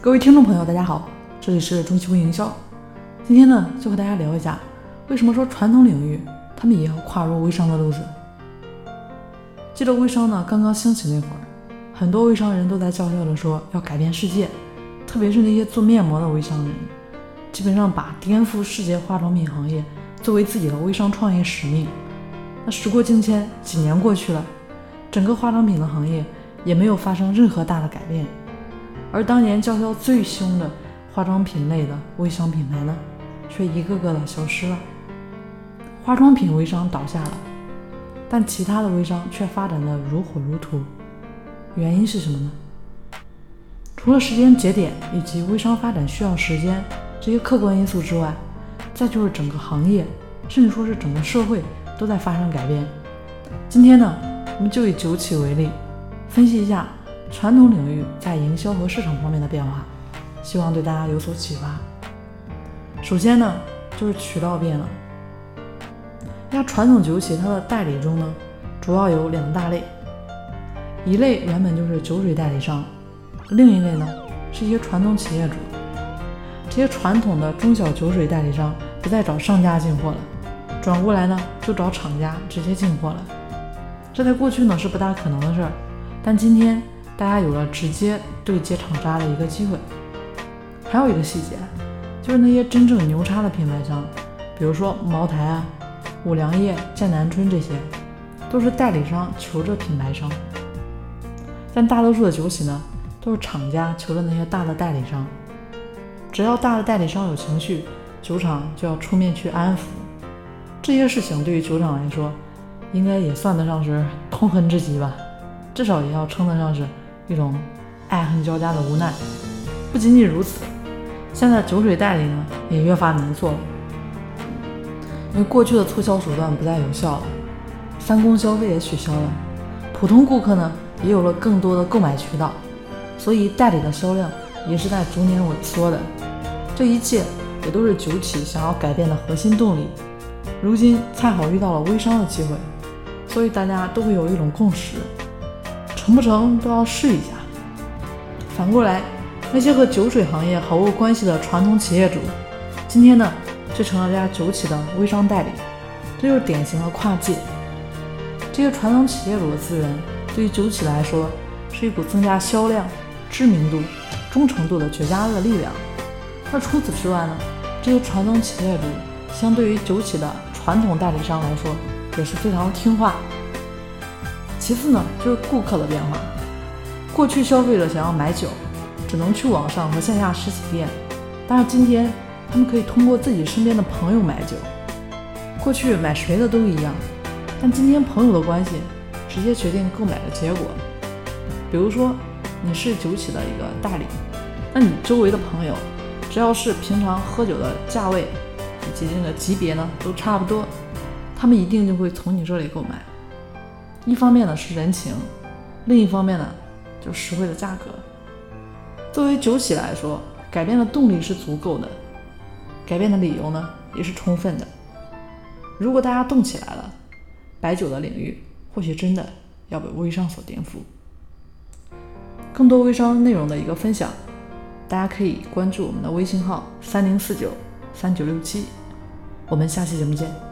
各位听众朋友，大家好，这里是中期微营销。今天呢，就和大家聊一下，为什么说传统领域他们也要跨入微商的路子。记得微商呢刚刚兴起那会儿，很多微商人都在叫嚣着说要改变世界，特别是那些做面膜的微商人，基本上把颠覆世界化妆品行业作为自己的微商创业使命。那时过境迁，几年过去了，整个化妆品的行业也没有发生任何大的改变。而当年叫嚣最凶的化妆品类的微商品牌呢，却一个个的消失了。化妆品微商倒下了，但其他的微商却发展的如火如荼。原因是什么呢？除了时间节点以及微商发展需要时间这些客观因素之外，再就是整个行业，甚至说是整个社会都在发生改变。今天呢，我们就以酒企为例，分析一下。传统领域在营销和市场方面的变化，希望对大家有所启发。首先呢，就是渠道变了。那传统酒企它的代理中呢，主要有两大类，一类原本就是酒水代理商，另一类呢是一些传统企业主。这些传统的中小酒水代理商不再找商家进货了，转过来呢就找厂家直接进货了。这在过去呢是不大可能的事儿，但今天。大家有了直接对接厂家的一个机会，还有一个细节，就是那些真正牛叉的品牌商，比如说茅台啊、五粮液、剑南春这些，都是代理商求着品牌商；但大多数的酒企呢，都是厂家求着那些大的代理商。只要大的代理商有情绪，酒厂就要出面去安抚。这些事情对于酒厂来说，应该也算得上是 痛恨之极吧，至少也要称得上是。一种爱恨交加的无奈。不仅仅如此，现在酒水代理呢也越发难做了，因为过去的促销手段不再有效了，三公消费也取消了，普通顾客呢也有了更多的购买渠道，所以代理的销量也是在逐年萎缩的。这一切也都是酒企想要改变的核心动力。如今恰好遇到了微商的机会，所以大家都会有一种共识。成不成都要试一下。反过来，那些和酒水行业毫无关系的传统企业主，今天呢，却成了这家酒企的微商代理，这就是典型的跨界。这些传统企业主的资源，对于酒企来说，是一股增加销量、知名度、忠诚度的绝佳的力量。那除此之外呢，这些传统企业主，相对于酒企的传统代理商来说，也是非常听话。其次呢，就是顾客的变化。过去消费者想要买酒，只能去网上和线下实体店，但是今天他们可以通过自己身边的朋友买酒。过去买谁的都一样，但今天朋友的关系直接决定购买的结果。比如说你是酒企的一个代理，那你周围的朋友只要是平常喝酒的价位以及这个级别呢都差不多，他们一定就会从你这里购买。一方面呢是人情，另一方面呢就实惠的价格。作为酒企来说，改变的动力是足够的，改变的理由呢也是充分的。如果大家动起来了，白酒的领域或许真的要被微商所颠覆。更多微商内容的一个分享，大家可以关注我们的微信号三零四九三九六七，我们下期节目见。